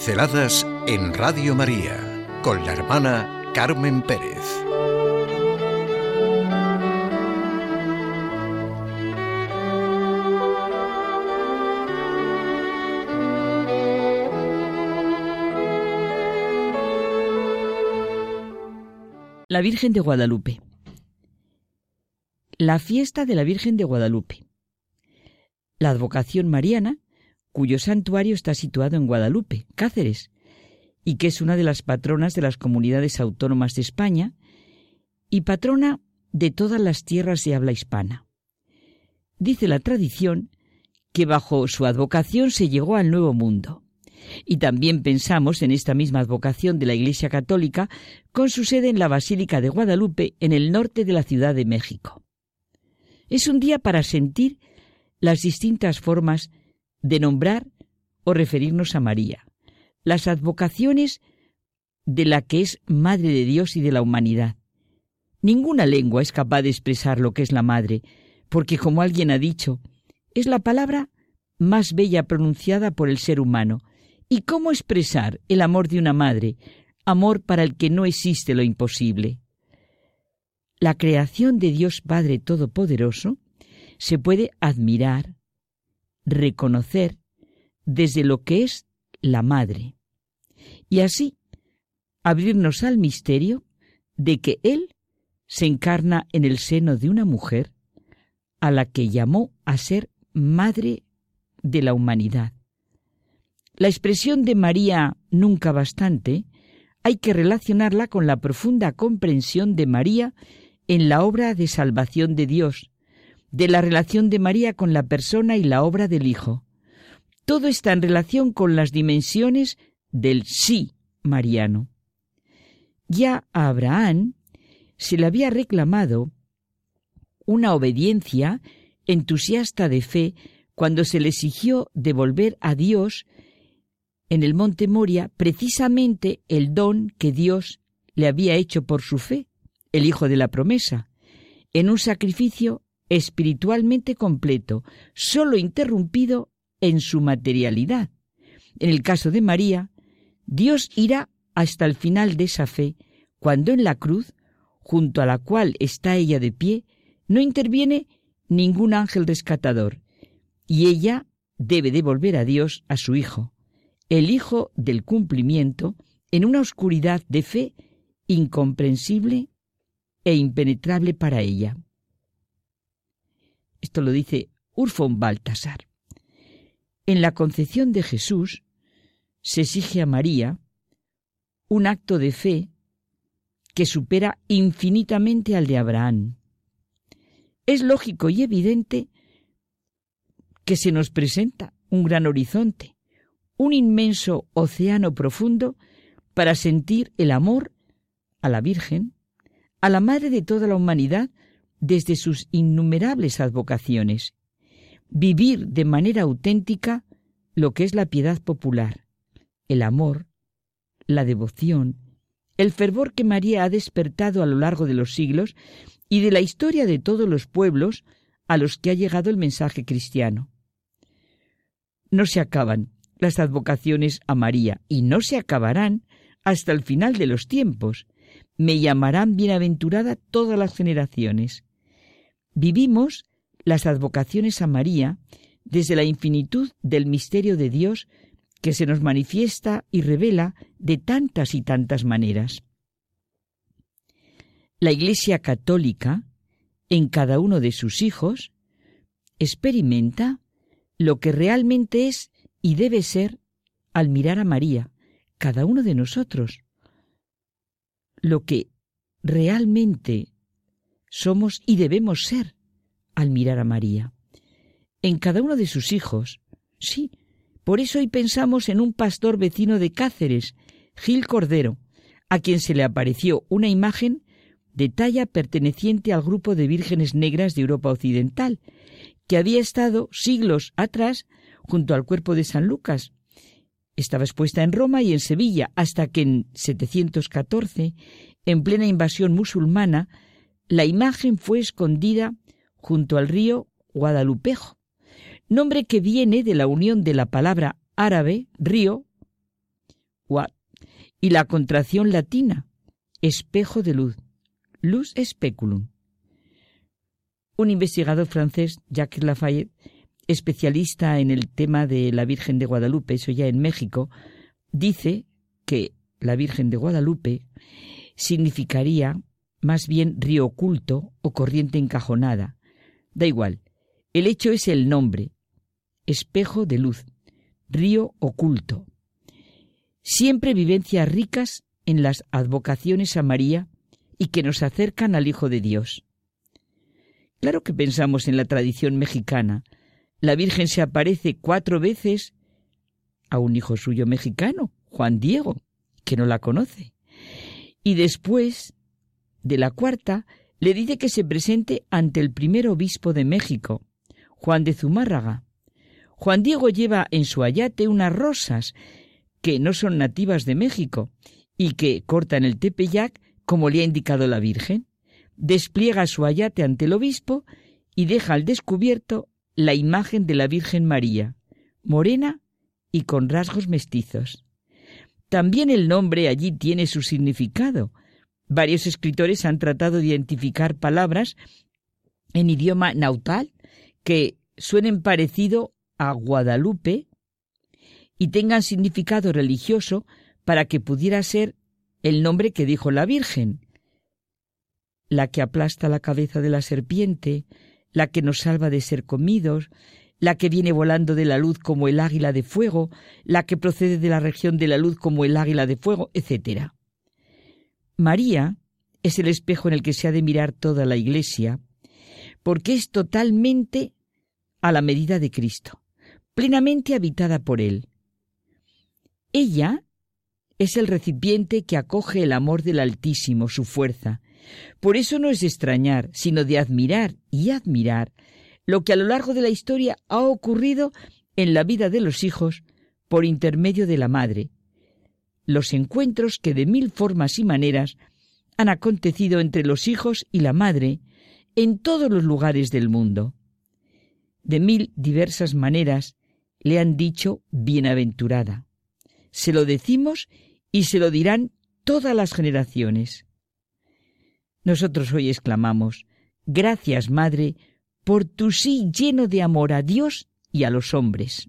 Pinceladas en Radio María con la hermana Carmen Pérez. La Virgen de Guadalupe. La fiesta de la Virgen de Guadalupe. La advocación mariana cuyo santuario está situado en Guadalupe, Cáceres, y que es una de las patronas de las comunidades autónomas de España y patrona de todas las tierras de habla hispana. Dice la tradición que bajo su advocación se llegó al Nuevo Mundo. Y también pensamos en esta misma advocación de la Iglesia Católica con su sede en la Basílica de Guadalupe, en el norte de la Ciudad de México. Es un día para sentir las distintas formas de nombrar o referirnos a María, las advocaciones de la que es Madre de Dios y de la humanidad. Ninguna lengua es capaz de expresar lo que es la Madre, porque como alguien ha dicho, es la palabra más bella pronunciada por el ser humano. ¿Y cómo expresar el amor de una madre, amor para el que no existe lo imposible? La creación de Dios Padre Todopoderoso se puede admirar, reconocer desde lo que es la madre y así abrirnos al misterio de que Él se encarna en el seno de una mujer a la que llamó a ser madre de la humanidad. La expresión de María nunca bastante hay que relacionarla con la profunda comprensión de María en la obra de salvación de Dios, de la relación de María con la persona y la obra del Hijo. Todo está en relación con las dimensiones del sí mariano. Ya a Abraham se le había reclamado una obediencia entusiasta de fe cuando se le exigió devolver a Dios en el monte Moria precisamente el don que Dios le había hecho por su fe, el Hijo de la promesa, en un sacrificio espiritualmente completo, solo interrumpido en su materialidad. En el caso de María, Dios irá hasta el final de esa fe, cuando en la cruz, junto a la cual está ella de pie, no interviene ningún ángel rescatador, y ella debe devolver a Dios a su Hijo, el Hijo del cumplimiento, en una oscuridad de fe incomprensible e impenetrable para ella. Esto lo dice Urfón Baltasar. En la concepción de Jesús se exige a María un acto de fe que supera infinitamente al de Abraham. Es lógico y evidente que se nos presenta un gran horizonte, un inmenso océano profundo para sentir el amor a la Virgen, a la Madre de toda la humanidad, desde sus innumerables advocaciones, vivir de manera auténtica lo que es la piedad popular, el amor, la devoción, el fervor que María ha despertado a lo largo de los siglos y de la historia de todos los pueblos a los que ha llegado el mensaje cristiano. No se acaban las advocaciones a María y no se acabarán hasta el final de los tiempos. Me llamarán bienaventurada todas las generaciones. Vivimos las advocaciones a María desde la infinitud del misterio de Dios que se nos manifiesta y revela de tantas y tantas maneras. La Iglesia Católica, en cada uno de sus hijos, experimenta lo que realmente es y debe ser al mirar a María, cada uno de nosotros. Lo que realmente somos y debemos ser al mirar a María. En cada uno de sus hijos, sí. Por eso hoy pensamos en un pastor vecino de Cáceres, Gil Cordero, a quien se le apareció una imagen de talla perteneciente al grupo de vírgenes negras de Europa Occidental, que había estado siglos atrás junto al cuerpo de San Lucas. Estaba expuesta en Roma y en Sevilla, hasta que en 714, en plena invasión musulmana, la imagen fue escondida junto al río Guadalupejo, nombre que viene de la unión de la palabra árabe río y la contracción latina, espejo de luz, luz speculum. Un investigador francés, Jacques Lafayette, especialista en el tema de la Virgen de Guadalupe, eso ya en México, dice que la Virgen de Guadalupe significaría más bien río oculto o corriente encajonada. Da igual, el hecho es el nombre, espejo de luz, río oculto. Siempre vivencias ricas en las advocaciones a María y que nos acercan al Hijo de Dios. Claro que pensamos en la tradición mexicana. La Virgen se aparece cuatro veces a un hijo suyo mexicano, Juan Diego, que no la conoce. Y después de la cuarta, le dice que se presente ante el primer obispo de México, Juan de Zumárraga. Juan Diego lleva en su ayate unas rosas que no son nativas de México y que cortan el tepeyac como le ha indicado la Virgen. Despliega su ayate ante el obispo y deja al descubierto la imagen de la Virgen María, morena y con rasgos mestizos. También el nombre allí tiene su significado. Varios escritores han tratado de identificar palabras en idioma nautal que suenen parecido a Guadalupe y tengan significado religioso para que pudiera ser el nombre que dijo la Virgen, la que aplasta la cabeza de la serpiente, la que nos salva de ser comidos, la que viene volando de la luz como el águila de fuego, la que procede de la región de la luz como el águila de fuego, etc. María es el espejo en el que se ha de mirar toda la Iglesia, porque es totalmente a la medida de Cristo, plenamente habitada por Él. Ella es el recipiente que acoge el amor del Altísimo, su fuerza. Por eso no es de extrañar, sino de admirar y admirar lo que a lo largo de la historia ha ocurrido en la vida de los hijos por intermedio de la madre, los encuentros que de mil formas y maneras han acontecido entre los hijos y la madre en todos los lugares del mundo. De mil diversas maneras le han dicho bienaventurada. Se lo decimos y se lo dirán todas las generaciones. Nosotros hoy exclamamos, Gracias, Madre, por tu sí lleno de amor a Dios y a los hombres.